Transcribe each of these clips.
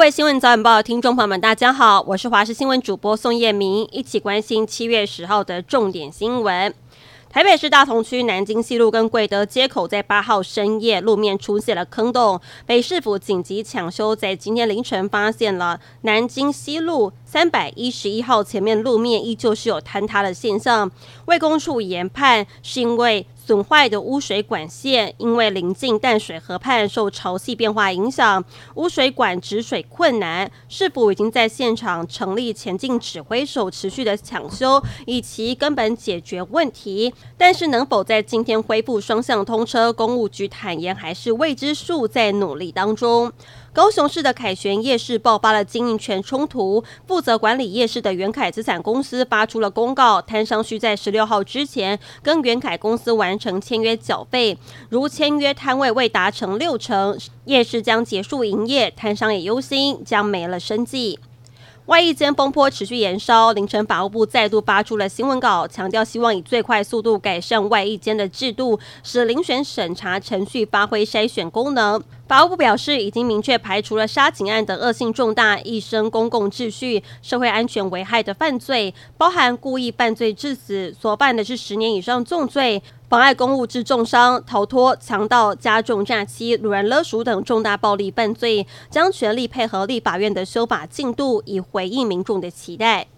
各位新闻早晚报听众朋友们，大家好，我是华视新闻主播宋叶明，一起关心七月十号的重点新闻。台北市大同区南京西路跟贵德街口在八号深夜路面出现了坑洞，北市府紧急抢修，在今天凌晨发现了南京西路三百一十一号前面路面依旧是有坍塌的现象，卫工处研判是因为。损坏的污水管线，因为临近淡水河畔，受潮汐变化影响，污水管止水困难。市府已经在现场成立前进指挥手，持续的抢修，以及根本解决问题。但是能否在今天恢复双向通车，公务局坦言还是未知数，在努力当中。高雄市的凯旋夜市爆发了经营权冲突，负责管理夜市的元凯资产公司发出了公告，摊商需在十六号之前跟元凯公司完成签约缴费，如签约摊位未达成六成，夜市将结束营业，摊商也忧心将没了生计。外役间风波持续延烧，凌晨法务部再度发出了新闻稿，强调希望以最快速度改善外役间的制度，使遴选审查程序发挥筛选功能。法务部表示，已经明确排除了杀警案等恶性重大、易生公共秩序、社会安全危害的犯罪，包含故意犯罪致死，所犯的是十年以上重罪；妨碍公务致重伤、逃脱、强盗、加重诈欺、掳人勒赎等重大暴力犯罪，将全力配合立法院的修法进度，以回应民众的期待。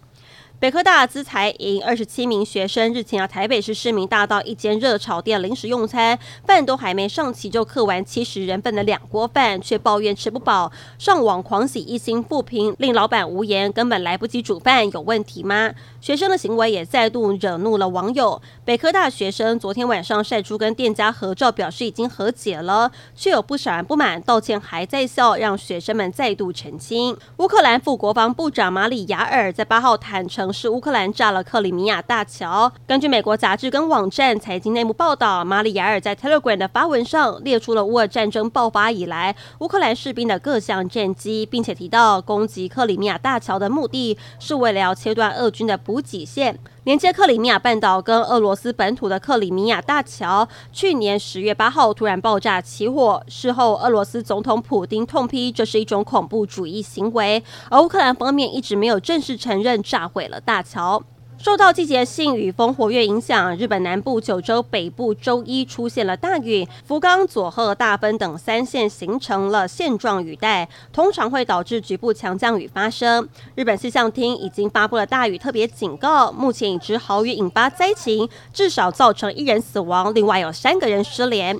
北科大资材营二十七名学生日前到台北市市民大道一间热炒店临时用餐，饭都还没上齐就刻完七十人份的两锅饭，却抱怨吃不饱，上网狂洗一星负评，令老板无言，根本来不及煮饭，有问题吗？学生的行为也再度惹怒了网友。北科大学生昨天晚上晒出跟店家合照，表示已经和解了，却有不少人不满，道歉还在笑，让学生们再度澄清。乌克兰副国防部长马里亚尔在八号坦承。是乌克兰炸了克里米亚大桥。根据美国杂志跟网站财经内幕报道，马里亚尔在 Telegram 的发文上列出了乌俄战争爆发以来乌克兰士兵的各项战绩，并且提到攻击克里米亚大桥的目的是为了要切断俄军的补给线，连接克里米亚半岛跟俄罗斯本土的克里米亚大桥，去年十月八号突然爆炸起火。事后，俄罗斯总统普丁痛批这是一种恐怖主义行为，而乌克兰方面一直没有正式承认炸毁了大桥。受到季节性雨风活跃影响，日本南部九州北部周一出现了大雨，福冈、佐贺、大分等三县形成了线状雨带，通常会导致局部强降雨发生。日本气象厅已经发布了大雨特别警告，目前已知豪雨引发灾情，至少造成一人死亡，另外有三个人失联。